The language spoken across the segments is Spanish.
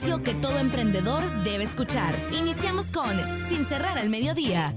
que todo emprendedor debe escuchar. Iniciamos con Sin cerrar al mediodía.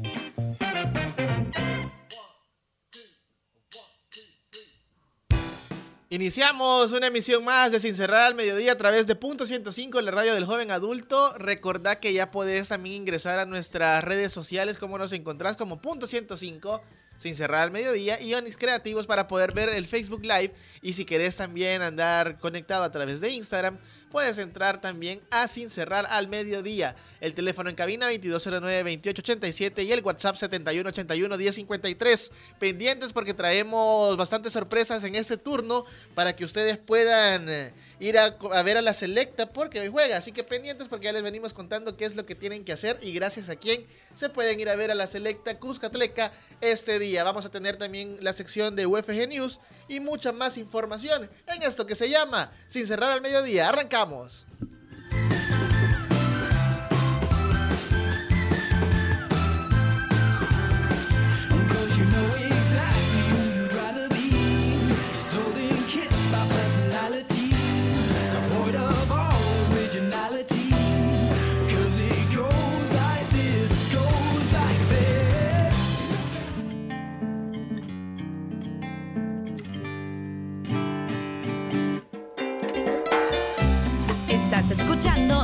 Iniciamos una emisión más de Sin Cerrar al Mediodía a través de Punto 105 en la radio del joven adulto. Recordá que ya podés también ingresar a nuestras redes sociales como nos encontrás como Punto 105 sin cerrar al mediodía y Onix Creativos para poder ver el Facebook Live y si querés también andar conectado a través de Instagram puedes entrar también a Sin Cerrar al Mediodía. El teléfono en cabina 2209-2887 y el WhatsApp 7181-1053. Pendientes porque traemos bastantes sorpresas en este turno para que ustedes puedan eh, ir a, ver a la selecta porque hoy juega. Así que pendientes porque ya les venimos contando qué es lo que tienen que hacer y gracias a quién se pueden ir a ver a la selecta Cuscatleca este día. Vamos a tener también la sección de UFG News y mucha más información en esto que se llama Sin Cerrar al Mediodía. Arrancamos. Vamos.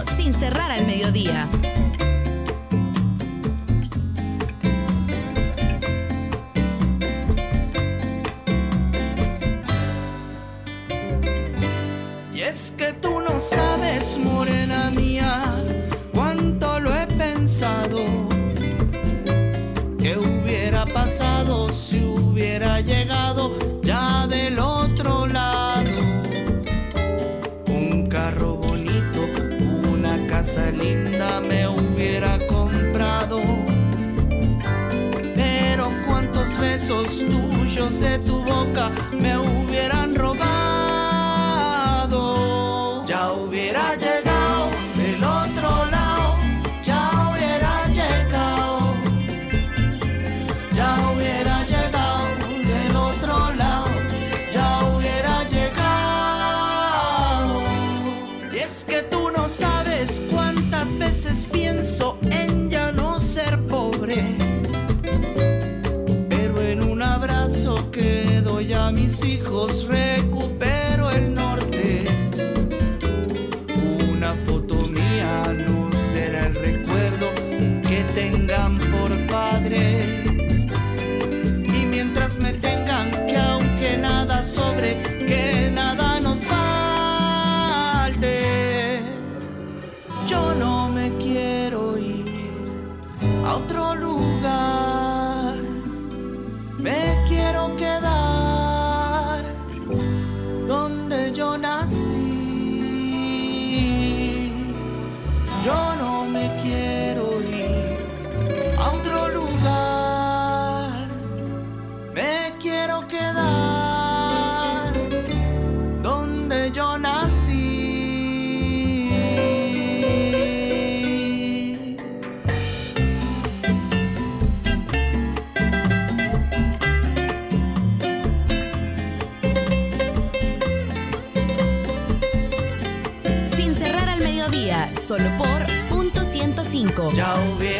Sin cerrar al mediodía. Y es que tú no sabes, morena mía, cuánto lo he pensado. ¿Qué hubiera pasado si hubiera llegado otro lugar. Solo por punto 105. Ya hubiera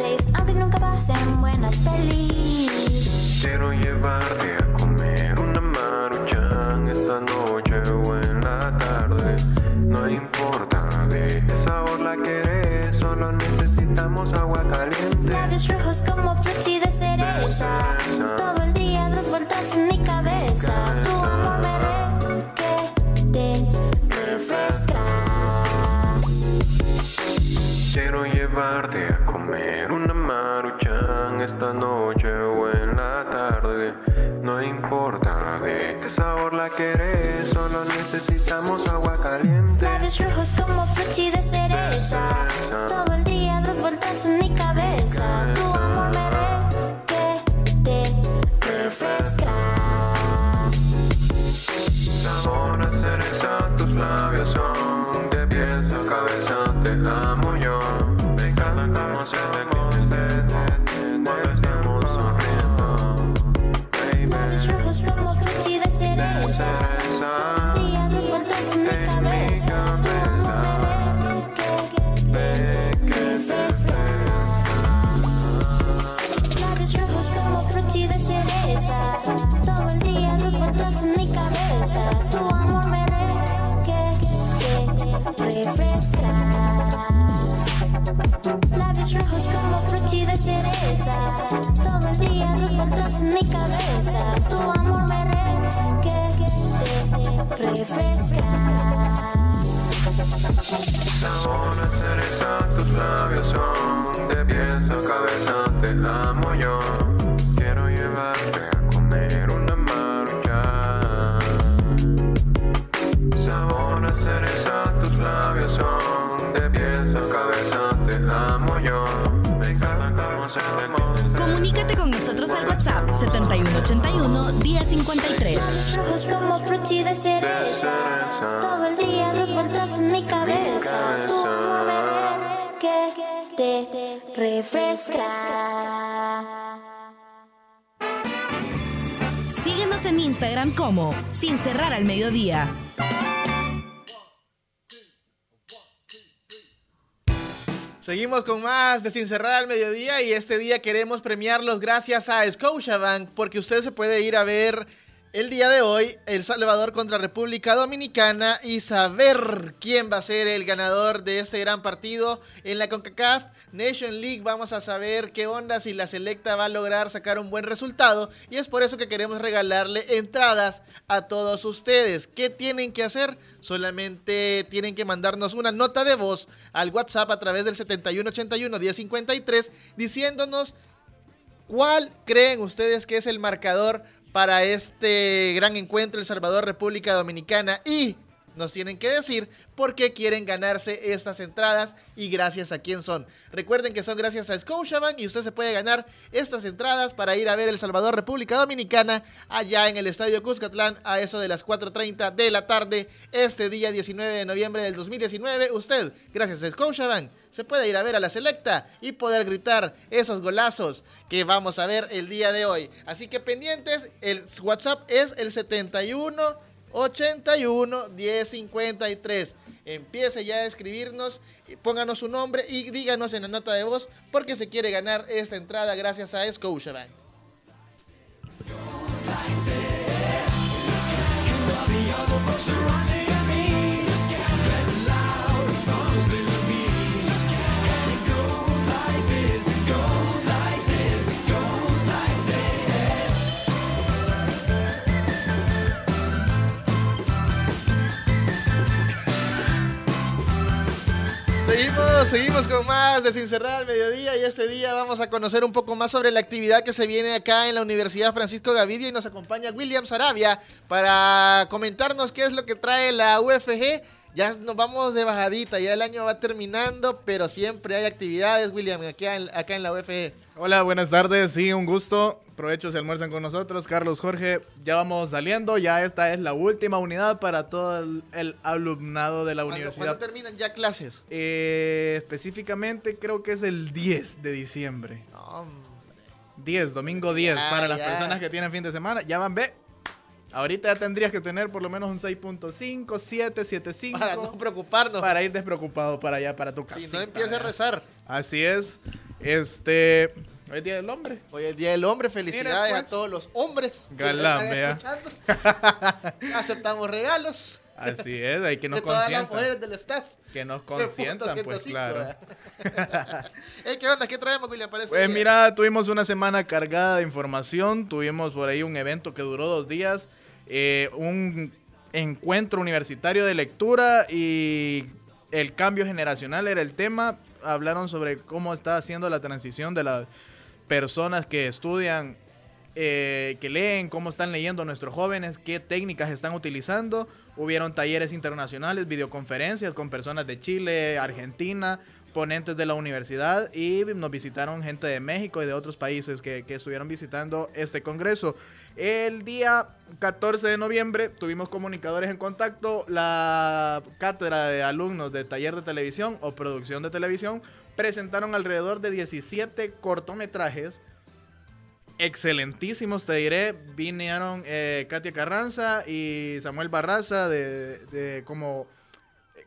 el canal 6. Aunque nunca pasen buenas pelis. En Instagram como Sin Cerrar al Mediodía. Seguimos con más de Sin Cerrar al Mediodía y este día queremos premiarlos gracias a Scotiabank porque usted se puede ir a ver el día de hoy El Salvador contra República Dominicana y saber quién va a ser el ganador de este gran partido en la CONCACAF Nation League. Vamos a saber qué onda si la selecta va a lograr sacar un buen resultado y es por eso que queremos regalarle entradas a todos ustedes. ¿Qué tienen que hacer? Solamente tienen que mandarnos una nota de voz al WhatsApp a través del 7181 1053 diciéndonos cuál creen ustedes que es el marcador para este gran encuentro El Salvador República Dominicana y nos tienen que decir por qué quieren ganarse estas entradas y gracias a quién son. Recuerden que son gracias a Scotiabank y usted se puede ganar estas entradas para ir a ver El Salvador República Dominicana allá en el Estadio Cuscatlán a eso de las 4.30 de la tarde este día 19 de noviembre del 2019. Usted, gracias a Scotiabank, se pueda ir a ver a la selecta y poder gritar esos golazos que vamos a ver el día de hoy. Así que pendientes, el WhatsApp es el 71 81 1053 empiece ya a escribirnos, pónganos su nombre y díganos en la nota de voz porque se quiere ganar esta entrada gracias a Scotiabank. Seguimos, seguimos con más de Sin Cerrar al Mediodía y este día vamos a conocer un poco más sobre la actividad que se viene acá en la Universidad Francisco Gavidia y nos acompaña William Sarabia para comentarnos qué es lo que trae la UFG. Ya nos vamos de bajadita, ya el año va terminando, pero siempre hay actividades, William, acá acá en la UFG. Hola, buenas tardes. Sí, un gusto. Provecho si almuerzan con nosotros. Carlos Jorge, ya vamos saliendo. Ya esta es la última unidad para todo el, el alumnado de la ¿Cuándo, universidad. ¿cuándo terminan ya clases? Eh, específicamente creo que es el 10 de diciembre. Hombre. 10, domingo 10. Ah, para las ya. personas que tienen fin de semana, ya van, ve. Ahorita ya tendrías que tener por lo menos un 6.5, 7, 7.5. para no preocuparnos. para ir despreocupado para allá, para tu casa. si no empieza a rezar. Así es. Este. Hoy es Día del Hombre. Hoy es Día del Hombre, felicidades a pues. todos los hombres Galán, vea. Aceptamos regalos Así es, hay que nos de todas las mujeres del staff. Que nos consientan, pues 105, claro. ¿verdad? Ey, ¿Qué onda? ¿Qué traemos, William? Para este Pues mira, tuvimos una semana cargada de información, tuvimos por ahí un evento que duró dos días, eh, un encuentro universitario de lectura y el cambio generacional era el tema. Hablaron sobre cómo está haciendo la transición de las personas que estudian, eh, que leen, cómo están leyendo nuestros jóvenes, qué técnicas están utilizando. Hubieron talleres internacionales, videoconferencias con personas de Chile, Argentina, ponentes de la universidad y nos visitaron gente de México y de otros países que, estuvieron visitando este congreso. El día 14 de noviembre tuvimos comunicadores en contacto. La cátedra de alumnos de taller de televisión o producción de televisión presentaron alrededor de 17 cortometrajes excelentísimos, te diré. Vinieron eh, Katia Carranza y Samuel Barraza de, de como,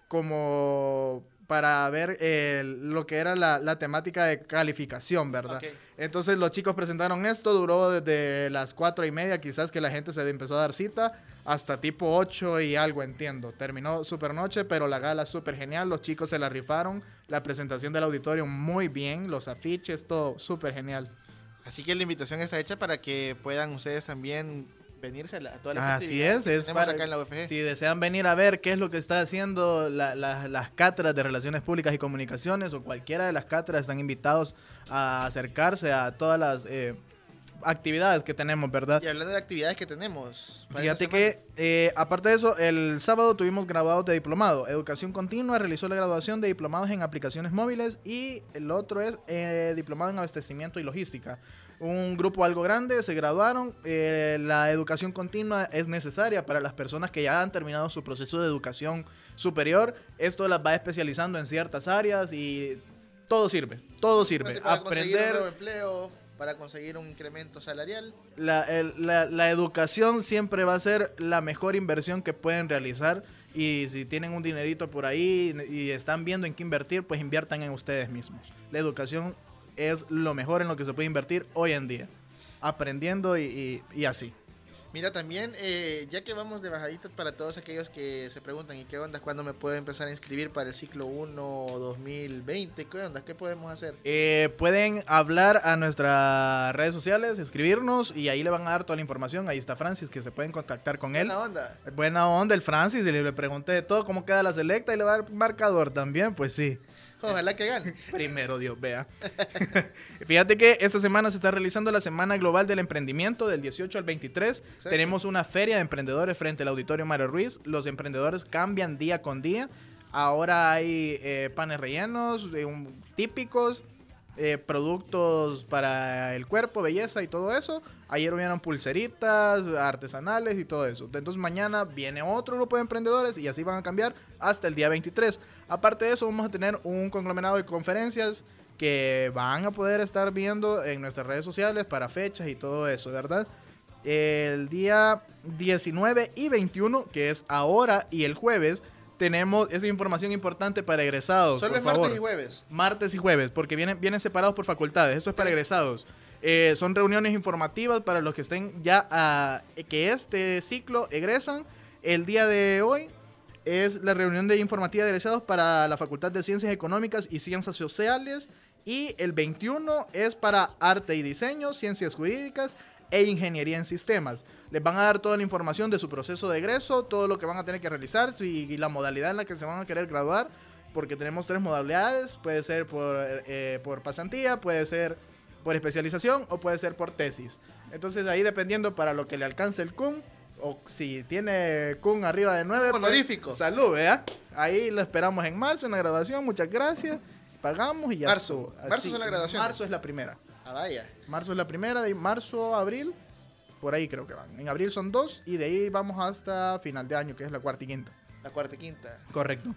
como para ver eh, lo que era la, la temática de calificación, ¿verdad? Entonces los chicos presentaron esto, duró desde las cuatro y media, quizás que la gente se empezó a dar cita, hasta tipo 8 y algo, entiendo. Terminó super noche, pero la gala súper genial, los chicos se la rifaron, la presentación del auditorio muy bien, los afiches, todo súper genial. Así que la invitación está hecha para que puedan ustedes también venirse a, la- a todas las Así es, es para acá en la UFG. si desean venir a ver qué es lo que está haciendo la- la- las cátedras de Relaciones Públicas y Comunicaciones o cualquiera de las cátedras están invitados a acercarse a todas las eh, actividades que tenemos, ¿verdad? Y hablando de actividades que tenemos. Fíjate que, eh, aparte de eso, el sábado tuvimos graduados de diplomado. Educación Continua realizó la graduación de diplomados en aplicaciones móviles y el otro es eh, diplomado en abastecimiento y logística. Un grupo algo grande se graduaron. Eh, la educación continua es necesaria para las personas que ya han terminado su proceso de educación superior. Esto las va especializando en ciertas áreas y todo sirve. Todo sirve. un Aprender nuevo empleo, para conseguir un incremento salarial. la, la- la educación siempre va a ser la mejor inversión que pueden realizar. Y si tienen un dinerito por ahí y están viendo en qué invertir, pues inviertan en ustedes mismos. La educación es lo mejor en lo que se puede invertir hoy en día. Aprendiendo y- y así. Mira, también, eh, ya que vamos de bajaditas para todos aquellos que se preguntan, ¿y qué onda? ¿Cuándo me puedo empezar a inscribir para el ciclo 1 2020? ¿Qué onda? ¿Qué podemos hacer? Eh, pueden hablar a nuestras redes sociales, escribirnos y ahí le van a dar toda la información. Ahí está Francis, que se pueden contactar con él. Buena onda. Buena onda el Francis, le, le pregunté de todo, cómo queda la selecta y le va a dar marcador también, pues sí. Ojalá que gane. Primero Dios vea. Fíjate que esta semana se está realizando la Semana Global del Emprendimiento del 18 al 23. Tenemos una feria de emprendedores frente al Auditorio Mario Ruiz. Los emprendedores cambian día con día. Ahora hay eh, panes rellenos, eh, un- típicos, eh, productos para el cuerpo, belleza y todo eso. Ayer hubieron pulseritas artesanales y todo eso. Entonces mañana viene otro grupo de emprendedores y así van a cambiar hasta el día 23. Aparte de eso, vamos a tener un conglomerado de conferencias que van a poder estar viendo en nuestras redes sociales para fechas y todo eso, ¿verdad? El día 19 y 21, que es ahora y el jueves, tenemos esa información importante para egresados. Solo por es martes y jueves. Martes y jueves, porque vienen, vienen separados por facultades. Esto es para egresados. Eh, son reuniones informativas para los que estén ya a, que este ciclo egresan. El día de hoy es la reunión de informativa de egresados para la Facultad de Ciencias Económicas y Ciencias Sociales. Y el 21 es para arte y diseño, ciencias jurídicas e ingeniería en sistemas. Les van a dar toda la información de su proceso de egreso, todo lo que van a tener que realizar y la modalidad en la que se van a querer graduar porque tenemos tres modalidades. Puede ser por, eh, por pasantía, puede ser por especialización o puede ser por tesis. Entonces ahí dependiendo para lo que le alcance el CUN, o si tiene CUN arriba de 9, Honorífico. salud, ¿vea? Ahí lo esperamos en marzo, en la graduación, muchas gracias. Pagamos y ya Marzo. Marzo son las graduaciones. Marzo es la primera. Ah, vaya. Marzo es la primera, de marzo, abril, por ahí creo que van. En abril son dos y de ahí vamos hasta final de año, que es la cuarta y quinta. La cuarta y quinta. Correcto.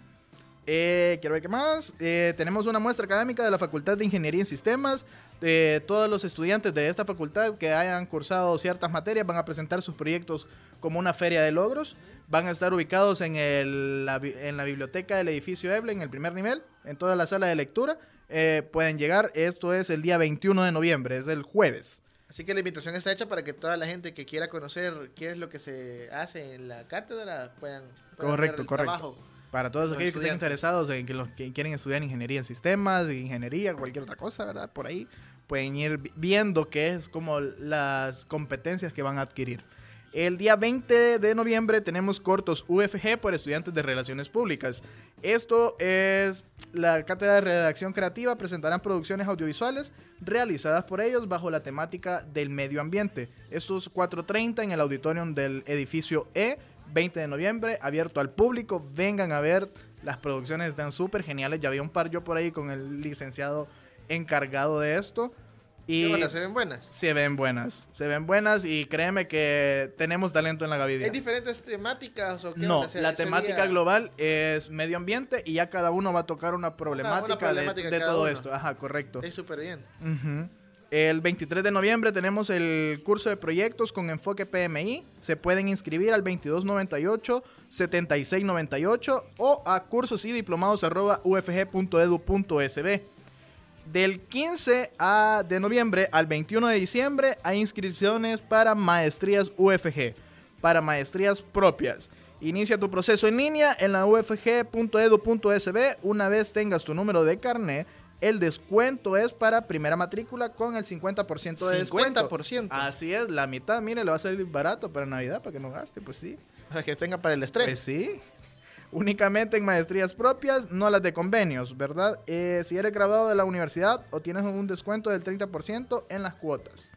Eh, quiero ver qué más. Eh, tenemos una muestra académica de la Facultad de Ingeniería en Sistemas. Eh, todos los estudiantes de esta facultad que hayan cursado ciertas materias van a presentar sus proyectos como una feria de logros. Van a estar ubicados en, el- la, en la biblioteca del edificio Eble, en el primer nivel, en toda la sala de lectura. Eh, pueden llegar, esto es el día 21 de noviembre, es el jueves. Así que la invitación está hecha para que toda la gente que quiera conocer qué es lo que se hace en la cátedra puedan, puedan Correcto, ver el correcto. trabajo. Para todos Los aquellos que estén interesados en que los que quieren estudiar ingeniería en sistemas, ingeniería, cualquier otra cosa, ¿verdad? Por ahí pueden ir vi- viendo qué es como las competencias que van a adquirir. El día 20 de noviembre tenemos cortos UFG por estudiantes de Relaciones Públicas. Esto es la cátedra de redacción creativa. Presentarán producciones audiovisuales realizadas por ellos bajo la temática del medio ambiente. Esto es 4.30 en el auditorium del edificio E. 20 de noviembre, abierto al público. Vengan a ver, las producciones están súper geniales. Ya había un par yo por ahí con el licenciado encargado de esto. Y. ¿Se ven buenas? se ven buenas, se ven buenas y créeme que tenemos talento en la Gavidia. ¿Hay diferentes temáticas o qué No, la temática global es medio ambiente y ya cada uno va a tocar una problemática, de- problemática de, cada todo uno. esto. Ajá, correcto. Es súper bien. Ujú. El 23 de noviembre tenemos el curso de proyectos con enfoque PMI. Se pueden inscribir al 2298 7698 o a cursos y diplomados ufg.edu.sb. Del 15 a- de noviembre al 21 de diciembre hay inscripciones para maestrías UFG, para maestrías propias. Inicia tu proceso en línea en la ufg.edu.sb. Una vez tengas tu número de carnet, el descuento es para primera matrícula con el 50% de descuento. 50%. Así es, la mitad, mire, le va a salir barato para Navidad, para que no gaste, pues sí. Para que tenga para el estrés. Pues sí. Únicamente en maestrías propias, no las de convenios, ¿verdad? Eh, si eres graduado de la universidad o tienes un descuento del 30% en las cuotas.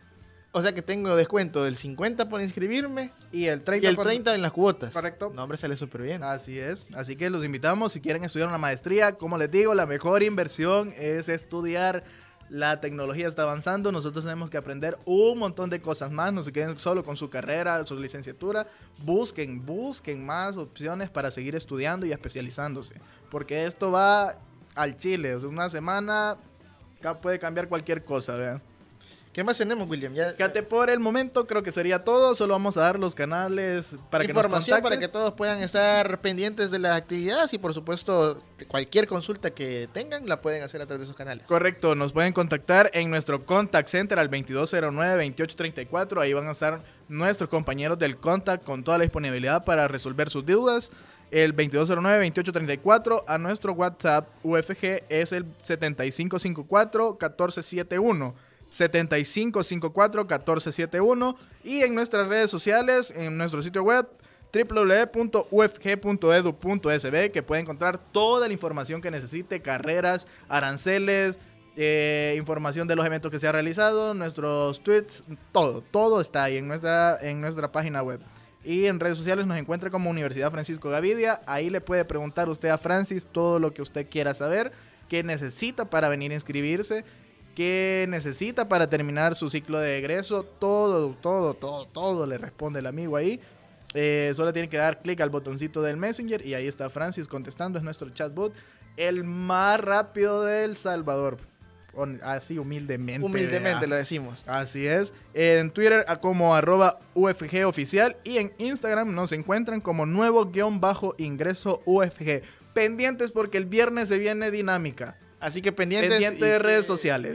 O sea que tengo descuento del 50 por inscribirme Y el 30%. y el 30 en las cuotas. Correcto. No, hombre, sale súper bien. Así es. Así que los invitamos si quieren estudiar una maestría. Como les digo, la mejor inversión es estudiar. La tecnología está avanzando. Nosotros tenemos que aprender un montón de cosas más. No se queden solo con su carrera, su licenciatura. Busquen, busquen más opciones para seguir estudiando y especializándose. Porque esto va al chile. O sea, una semana puede cambiar cualquier cosa, ¿vean? ¿Qué más tenemos, William? Ya, Fíjate, por el momento creo que sería todo. Solo vamos a dar los canales para que nos información para que todos puedan estar pendientes de las actividades y por supuesto cualquier consulta que tengan la pueden hacer a través de esos canales. Correcto, nos pueden contactar en nuestro contact center al 2209-2834. Ahí van a estar nuestros compañeros del contact con toda la disponibilidad para resolver sus dudas. El 2209-2834 a nuestro WhatsApp UFG es el 7554-1471. 7554-1471 y en nuestras redes sociales, en nuestro sitio web www.ufg.edu.sb que puede encontrar toda la información que necesite, carreras, aranceles, eh, información de los eventos que se ha realizado, nuestros tweets, todo, todo está ahí en nuestra, en nuestra página web. Y en redes sociales nos encuentra como Universidad Francisco Gavidia. Ahí le puede preguntar usted a Francis todo lo que usted quiera saber, qué necesita para venir a inscribirse, qué necesita para terminar su ciclo de egreso. Todo, todo, todo, todo le responde el amigo ahí. Eh, solo tiene que dar clic al botoncito del Messenger y ahí está Francis contestando. Es nuestro chatbot, el más rápido del Salvador. Así humildemente. Humildemente lo decimos. Así es. En Twitter como arroba UFG oficial y en Instagram nos encuentran como nuevo guion bajo ingreso UFG. Pendientes porque el viernes se viene dinámica. Así que pendientes. Pendiente de redes sociales.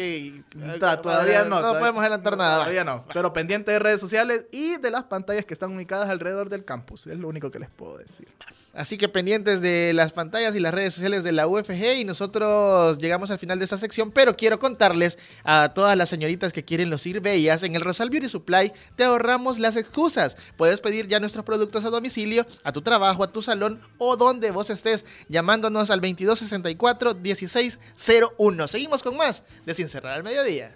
Ta- todavía no. No todavía- podemos adelantar nada. Todavía no. Pero pendiente de redes sociales y de las pantallas que están ubicadas alrededor del campus. Es lo único que les puedo decir. Así que pendientes de las pantallas y las redes sociales de la UFG y nosotros llegamos al final de esta sección, pero quiero contarles a todas las señoritas que quieren lucir bellas, en el Rosal Beauty Supply te ahorramos las excusas. Puedes pedir ya nuestros productos a domicilio, a tu trabajo, a tu salón o donde vos estés, llamándonos al 2264-1601. Seguimos con más de Sin Cerrar al Mediodía.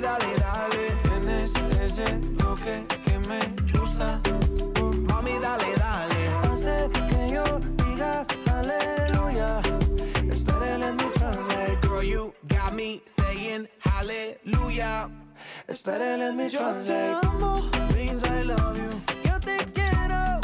Dale, dale. Tienes ese toque que me gusta. Uh, mami, dale, dale. Hace que yo diga aleluya. Espera, let me translate. Girl, you got me saying hallelujah. Espera, let me Yo te translate. amo, means I love you. Yo te quiero,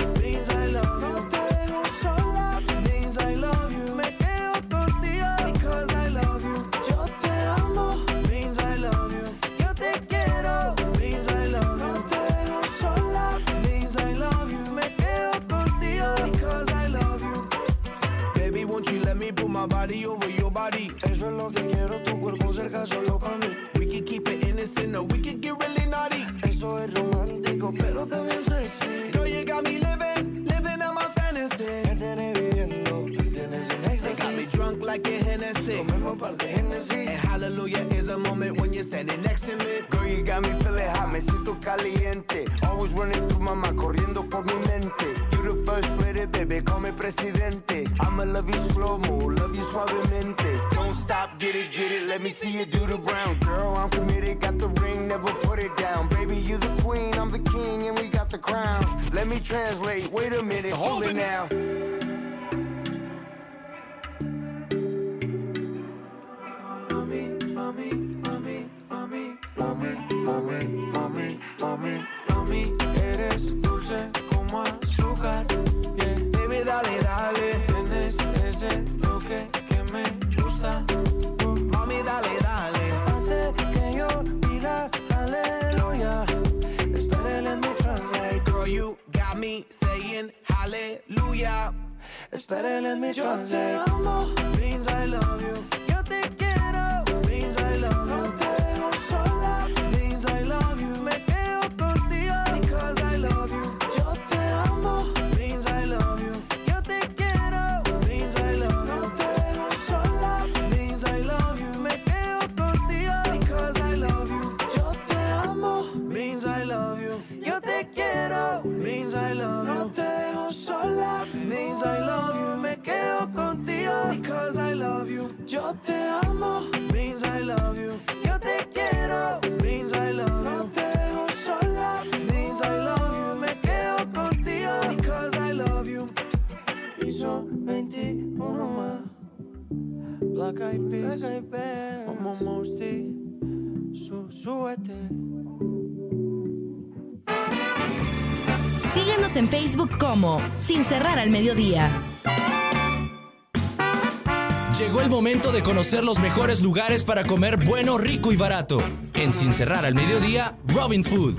Baby, won't you let me put my body over your body? Eso es lo que quiero, tu cuerpo cerca solo para mí. We can keep it innocent or we can get really naughty. Eso es romántico, pero también sexy. Girl, you got me living, living out my fantasy. Me viviendo, me tienes en They got me drunk like a Hennessy. Tomemos par de Genesis. And hallelujah is a moment when you're standing next to me. Girl, you got me feeling hot, me siento caliente. Always running through my mind, corriendo por mi mente. The first lady, baby, call me presidente. I'ma love you slow mo, love you suavemente. Don't stop, get it, get it, let me see you do the brown. Girl, I'm committed, got the ring, never put it down. Baby, you the queen, I'm the king, and we got the crown. Let me translate, wait a minute, hold it now. You got me saying hallelujah. Espera, let me Yo te amo, means I love you. Yo te quiero, means I love No you. te dejo sola. Yo te amo, means I love you. Yo te quiero, means I love you. No te dejo sola, means I love you. Me quedo contigo, because I love you. Piso 21 más. Black Eyed Peas, Black Eyed Peas. Como Mosty, su, súbete. Síguenos en Facebook como Sin Cerrar al Mediodía. Llegó el momento de conocer los mejores lugares para comer bueno, rico y barato. En Sin Cerrar al Mediodía, Robin Food.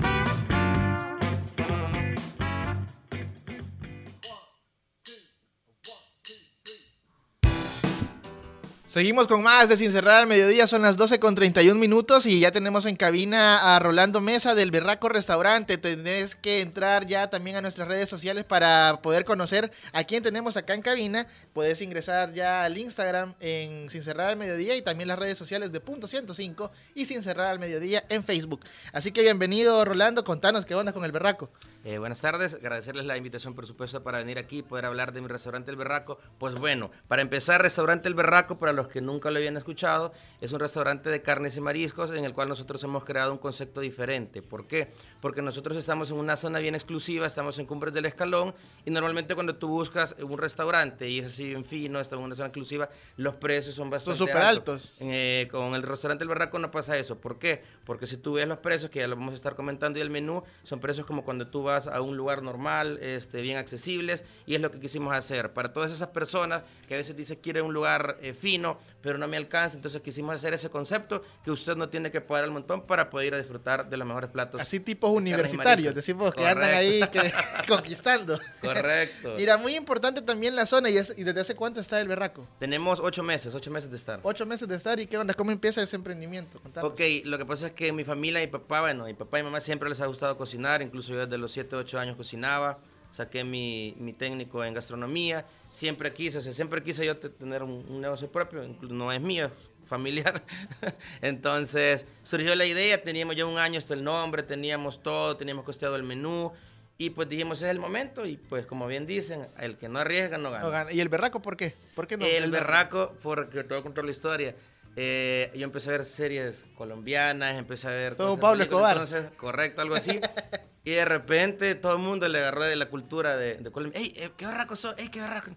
Seguimos con más de Sin Cerrar al Mediodía, son las 12 con 31 minutos y ya tenemos en cabina a Rolando Mesa del Berraco Restaurante. Tenés que entrar ya también a nuestras redes sociales para poder conocer a quién tenemos acá en cabina. Puedes ingresar ya al Instagram en Sin Cerrar al Mediodía y también las redes sociales de Punto 105 y Sin Cerrar al Mediodía en Facebook. Así que bienvenido Rolando, contanos qué onda con el Berraco. Eh, buenas tardes, agradecerles la invitación, por supuesto, para venir aquí y poder hablar de mi restaurante El Berraco. Pues bueno, para empezar, Restaurante El Berraco, para los que nunca lo habían escuchado, es un restaurante de carnes y mariscos en el cual nosotros hemos creado un concepto diferente. ¿Por qué? Porque nosotros estamos en una zona bien exclusiva, estamos en Cumbres del Escalón y normalmente cuando tú buscas un restaurante y es así bien fino, está en una zona exclusiva, los precios son bastante súper altos. Eh, con el restaurante El Berraco no pasa eso. ¿Por qué? Porque si tú ves los precios, que ya lo vamos a estar comentando, y el menú, son precios como cuando tú vas a un lugar normal, este, bien accesibles, y es lo que quisimos hacer. Para todas esas personas que a veces dicen quieren un lugar eh, fino, pero no me alcanza, entonces quisimos hacer ese concepto que usted no tiene que pagar el montón para poder ir a disfrutar de los mejores platos. Así tipos universitarios, decimos que andan ahí que- conquistando. Correcto. Mira, muy importante también la zona y, es- y desde hace cuánto está el Berraco. Tenemos ocho meses, ocho meses de estar. Ocho meses de estar y qué onda, cómo empieza ese emprendimiento. Contanos. Ok, lo que pasa es que mi familia, mi papá, bueno, mi papá y mamá siempre les ha gustado cocinar, incluso yo desde los 7, 8 años cocinaba, saqué mi, mi técnico en gastronomía, siempre quise, o sea, siempre quise yo te- tener un, un negocio propio, no es mío, familiar. Entonces surgió la idea, teníamos ya un año hasta el nombre, teníamos todo, teníamos costeado el menú. Y pues dijimos, es el momento, y pues como bien dicen, el que no arriesga no gana. No gana. ¿Y el berraco por qué? ¿Por qué no? El berraco, porque te voy a contar la historia. Eh, yo empecé a ver series colombianas, empecé a ver... Todo Pablo Escobar. Entonces, correcto, algo así. y de repente todo el mundo le agarró de la cultura de, de Colombia. ¡Ey, eh, qué berraco sos! ¡Ey, qué berraco!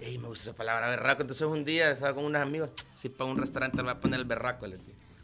¡Ey, me gusta esa palabra, berraco! Entonces un día estaba con unos amigos, si para un restaurante le va a poner el berraco. le.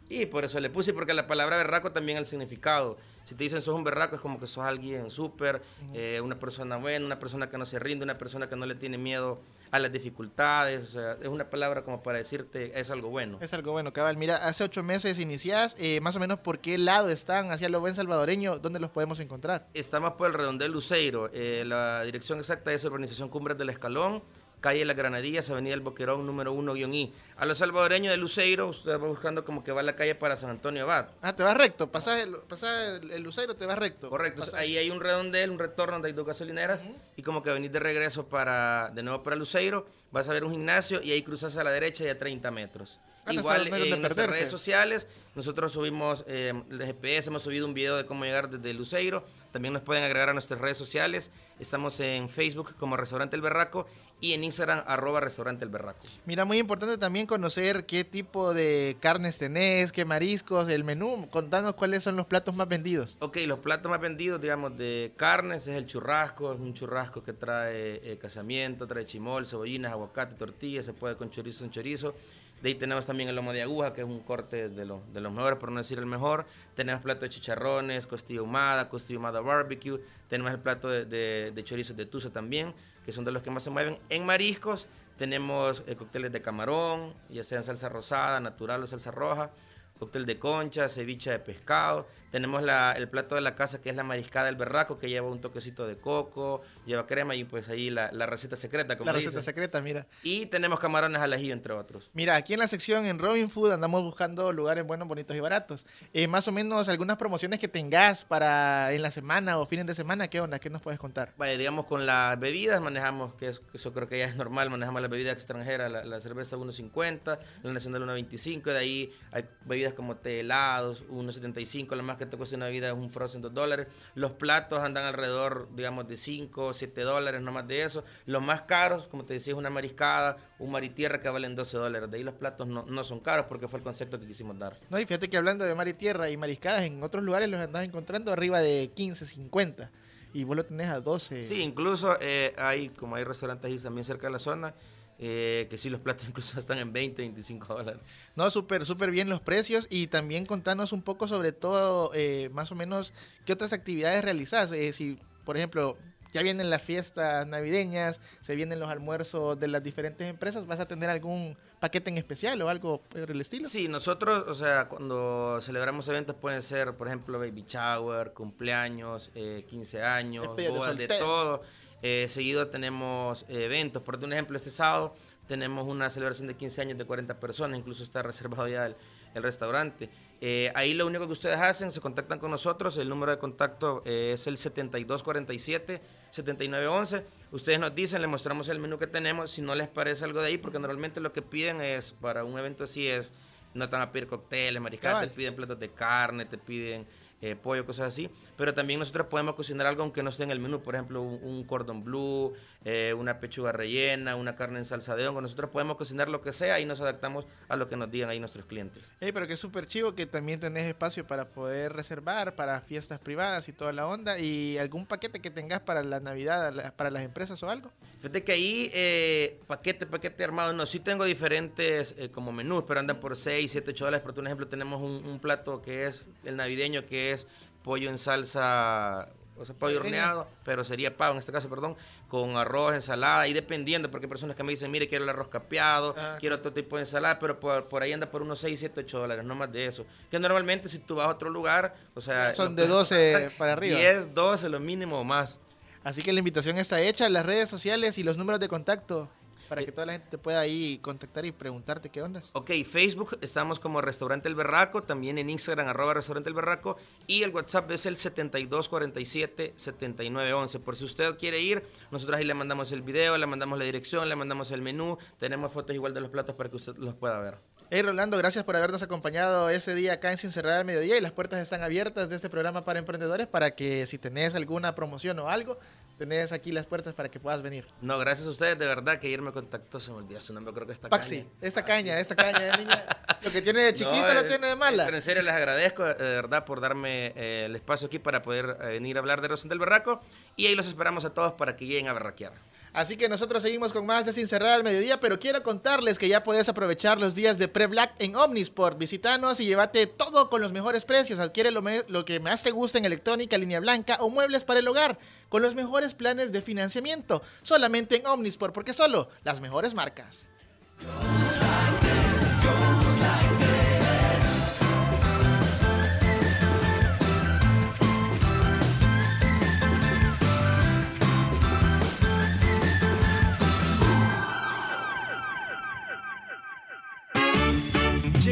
Y por eso le puse, porque la palabra berraco también el significado. Si te dicen sos un berraco, es como que sos alguien súper, eh, una persona buena, una persona que no se rinde, una persona que no le tiene miedo a las dificultades. O sea, es una palabra como para decirte es algo bueno. Es algo bueno, cabal. Mira, hace ocho meses iniciás, eh, más o menos por qué lado están hacia lo buen salvadoreño, ¿dónde los podemos encontrar? Estamos por el redondel Luceiro. Eh, la dirección exacta es Urbanización Cumbres del Escalón, calle Las Granadillas, Avenida El Boquerón, número 1-I. A los salvadoreños de Luceiro, usted va buscando como que va a la calle para San Antonio Abad. Ah, te vas recto, pasás el, pasás el, el Luceiro, te vas recto. Correcto. Ahí hay un redondel, un retorno donde hay dos gasolineras y como que venís de regreso para, de nuevo para Luceiro, vas a ver un gimnasio y ahí cruzas a la derecha y a 30 metros. Ah, Igual no en nuestras perderse. redes sociales, nosotros subimos eh, el GPS, hemos subido un video de cómo llegar desde Luceiro. También nos pueden agregar a nuestras redes sociales. Estamos en Facebook como Restaurante El Berraco y en Instagram arroba Restaurante El Berraco. Mira, muy importante también conocer qué tipo de carnes tenés, qué mariscos, el menú. Contanos cuáles son los platos más vendidos. Ok, los platos más vendidos, digamos, de carnes es el churrasco, es un churrasco que trae eh, casamiento, trae chimol, cebollinas, aguacate, tortillas, se puede con chorizo, un chorizo. De ahí tenemos también el lomo de aguja, que es un corte de, los de los mejores, por no decir el mejor. Tenemos plato de chicharrones, costilla ahumada, costilla ahumada barbecue. Tenemos el plato de, de, de chorizos de tusa también, que son de los que más se mueven. En mariscos tenemos eh, cócteles de camarón, ya sea en salsa rosada, natural o salsa roja cóctel de concha, ceviche de pescado. Tenemos la- el plato de la casa que es la mariscada del berraco que lleva un toquecito de coco, lleva crema y pues ahí la, la receta secreta, como La receta dicen. secreta, mira. Y tenemos camarones al ajillo, entre otros. Mira, aquí en la sección en Robin Food andamos buscando lugares buenos, bonitos y baratos. Eh, más o menos algunas promociones que tengas para en la semana o fines de semana, ¿qué onda? ¿Qué nos puedes contar? Vaya, digamos con las bebidas manejamos, que, es- que eso creo que ya es normal, manejamos la bebida extranjera, la, la cerveza 1.50, la nacional 1.25, de ahí hay bebidas bebidas como té, helados, 1.75, lo más que te cuesta una bebida es un frozen 2 dólares. Los platos andan alrededor, digamos, de 5, 7 dólares, no más de eso. Los más caros, como te decía, es una mariscada, un maritierra que valen 12 dólares. De ahí los platos no, no son caros porque fue el concepto que quisimos dar. No, y fíjate que hablando de mar y tierra y mariscadas, en otros lugares los andás encontrando arriba de 15, 50. Y vos lo tenés a 12. Sí, incluso eh, hay, como hay restaurantes ahí también cerca de la zona, eh, que sí, los platos incluso están en 20, 25 dólares. No, súper, súper bien los precios y también contanos un poco sobre todo, eh, más o menos, qué otras actividades realizás. Eh, si, por ejemplo, ya vienen las fiestas navideñas, se vienen los almuerzos de las diferentes empresas, ¿vas a tener algún paquete en especial o algo por el estilo? Sí, nosotros, o sea, cuando celebramos eventos pueden ser, por ejemplo, baby shower, cumpleaños, eh, 15 años, Despedida de bodas, de soltero. todo. Eh, seguido tenemos eh, eventos, por un ejemplo, este sábado tenemos una celebración de 15 años de 40 personas, incluso está reservado ya el, el restaurante. Eh, ahí lo único que ustedes hacen, se contactan con nosotros, el número de contacto eh, es el 7247-7911. Ustedes nos dicen, les mostramos el menú que tenemos, si no les parece algo de ahí, porque normalmente lo que piden es, para un evento así es, no te van a pedir cócteles, mariscadas, Cabal. te piden platos de carne, te piden eh, pollo, cosas así. Pero también nosotros podemos cocinar algo aunque no esté en el menú. Por ejemplo, un, un cordon bleu, eh, una pechuga rellena, una carne en salsa de hongo. Nosotros podemos cocinar lo que sea y nos adaptamos a lo que nos digan ahí nuestros clientes. Ey, pero que es súper chivo que también tenés espacio para poder reservar para fiestas privadas y toda la onda. ¿Y algún paquete que tengas para la Navidad, para las empresas o algo? Fíjate que ahí, eh, paquete, paquete armado, no, sí tengo diferentes como menús, pero andan por 6, 7, 8 dólares. Por ejemplo, tenemos un, un plato que es el navideño, que es pollo en salsa, o sea, pollo horneado, pero sería pavo en este caso, perdón, con arroz, ensalada, y dependiendo, porque hay personas que me dicen, mire, quiero el arroz capeado, Ah, quiero otro tipo de ensalada, pero por, por ahí anda por unos 6, 7, 8 dólares, no más de eso. Que normalmente si tú vas a otro lugar, o sea... Son de 12 para arriba. 10, 12, lo mínimo o más. Así que la invitación está hecha, las redes sociales y los números de contacto para Eh, que toda la gente te pueda ahí contactar y preguntarte qué ondas. Ok, Facebook estamos como Restaurante El Berraco, también en Instagram arroba Restaurante El Berraco y el WhatsApp es el 7247-7911. Por si usted quiere ir, nosotros ahí le mandamos el video, le mandamos la dirección, le mandamos el menú, tenemos fotos igual de los platos para que usted los pueda ver. Hey Rolando, gracias por habernos acompañado ese día acá en Sin Cerrar al Mediodía y las puertas están abiertas de este programa para emprendedores para que si tenés alguna promoción o algo, tenés aquí las puertas para que puedas venir. No, gracias a ustedes, de verdad que ayer me contactó, se me olvidó su nombre, creo que está Paxi, esta caña, esta caña, niña, lo que tiene de chiquita lo tiene de mala. Pero en serio les agradezco de verdad por darme eh, el espacio aquí para poder eh, venir a hablar de Restaurante El Berraco y ahí los esperamos a todos para que lleguen a berraquear. Así que nosotros seguimos con más de Sin Cerrar al Mediodía, pero quiero contarles que ya puedes aprovechar los días de Pre-Black en Omnisport. Visítanos y llévate todo con los mejores precios. Adquiere lo, lo que más te gusta en electrónica, línea blanca o muebles para el hogar, con los mejores planes de financiamiento. Solamente en Omnisport, porque solo las mejores marcas.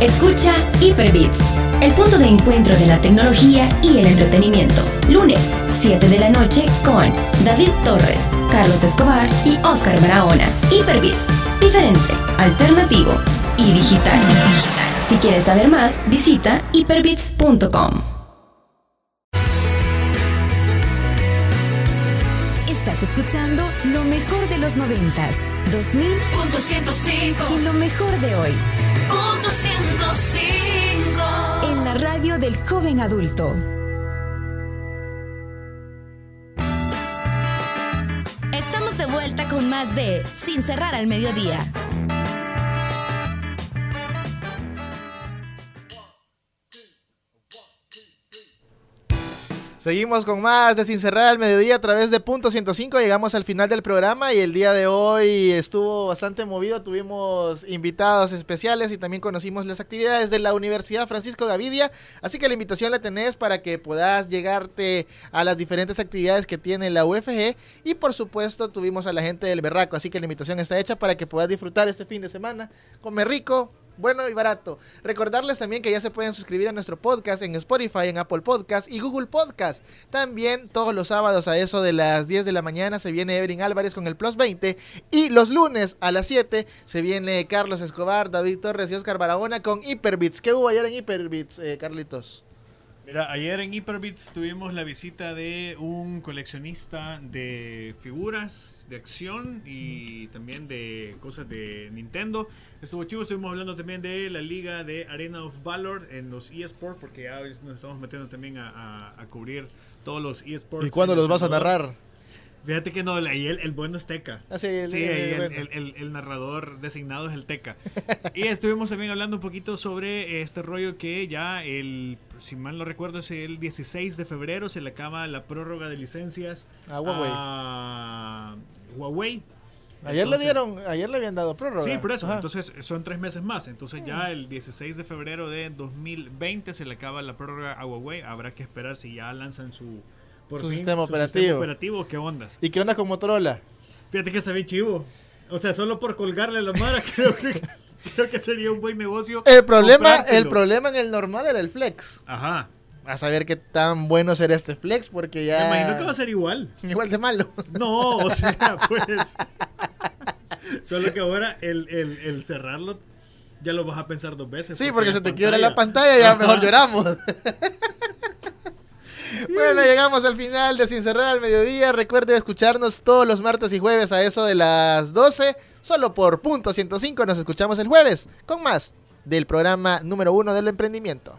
Escucha Hyperbits, el punto de encuentro de la tecnología y el entretenimiento. Lunes, 7 de la noche con David Torres, Carlos Escobar y Oscar Barahona. Hyperbits, diferente, alternativo y digital. Si quieres saber más, visita hyperbits.com. Estás escuchando lo mejor de los noventas, 2000 Punto 105 y lo mejor de hoy 105 en la radio del joven adulto. Estamos de vuelta con más de Sin cerrar al mediodía. Seguimos con más de Sin Cerrar al Mediodía a través de Punto 105. Llegamos al final del programa y el día de hoy estuvo bastante movido. Tuvimos invitados especiales y también conocimos las actividades de la Universidad Francisco Gavidia. Así que la invitación la tenés para que puedas llegarte a las diferentes actividades que tiene la UFG. Y por supuesto tuvimos a la gente del Berraco. Así que la invitación está hecha para que puedas disfrutar este fin de semana. Comer rico, bueno y barato. Recordarles también que ya se pueden suscribir a nuestro podcast en Spotify, en Apple Podcast y Google Podcast. También todos los sábados a eso de las 10 de la mañana se viene Evelyn Álvarez con el Plus 20 y los lunes a las 7 se viene Carlos Escobar, David Torres y Oscar Barahona con Hyperbits. ¿Qué hubo ayer en Hyperbits, eh, Carlitos? Mira, ayer en Hyperbits tuvimos la visita de un coleccionista de figuras de acción y también de cosas de Nintendo. Estuvo chivo, estuvimos hablando también de la liga de Arena of Valor en los eSports, porque ya nos estamos metiendo también a, a- a cubrir todos los eSports. ¿Y cuándo los vas a narrar? Fíjate que no, ahí el, el bueno es Teca. Ah, sí, el- Sí, el- ahí el, bueno. el- narrador designado es el Teca. y estuvimos también hablando un poquito sobre este rollo que ya el, si mal no recuerdo, es el 16 de febrero se le acaba la prórroga de licencias A Huawei. a Huawei. Ayer Entonces- le dieron, ayer le habían dado prórroga. Sí, por eso. Ajá. Entonces son tres meses más. Entonces ya el 16 de febrero de 2020 se le acaba la prórroga a Huawei. Habrá que esperar si ya lanzan su, por Su fin, sistema su operativo. operativo. ¿Qué ondas? ¿Y qué onda con Motorola? Fíjate que está bien chivo. O sea, solo por colgarle la mara creo que, creo que sería un buen negocio. El problema, el problema en el normal era el flex. Ajá. A saber qué tan bueno será este flex, porque ya. Me imagino que va a ser igual. Igual de malo. No, o sea, pues. Solo que ahora el, el, el cerrarlo ya lo vas a pensar dos veces. Sí, porque se te quiebra la pantalla, ya mejor lloramos. Bueno, llegamos al final de Sin Cerrar al Mediodía. Recuerde escucharnos todos los martes y jueves a eso de las 12. Solo por punto 105 nos escuchamos el jueves con más del programa número uno del emprendimiento.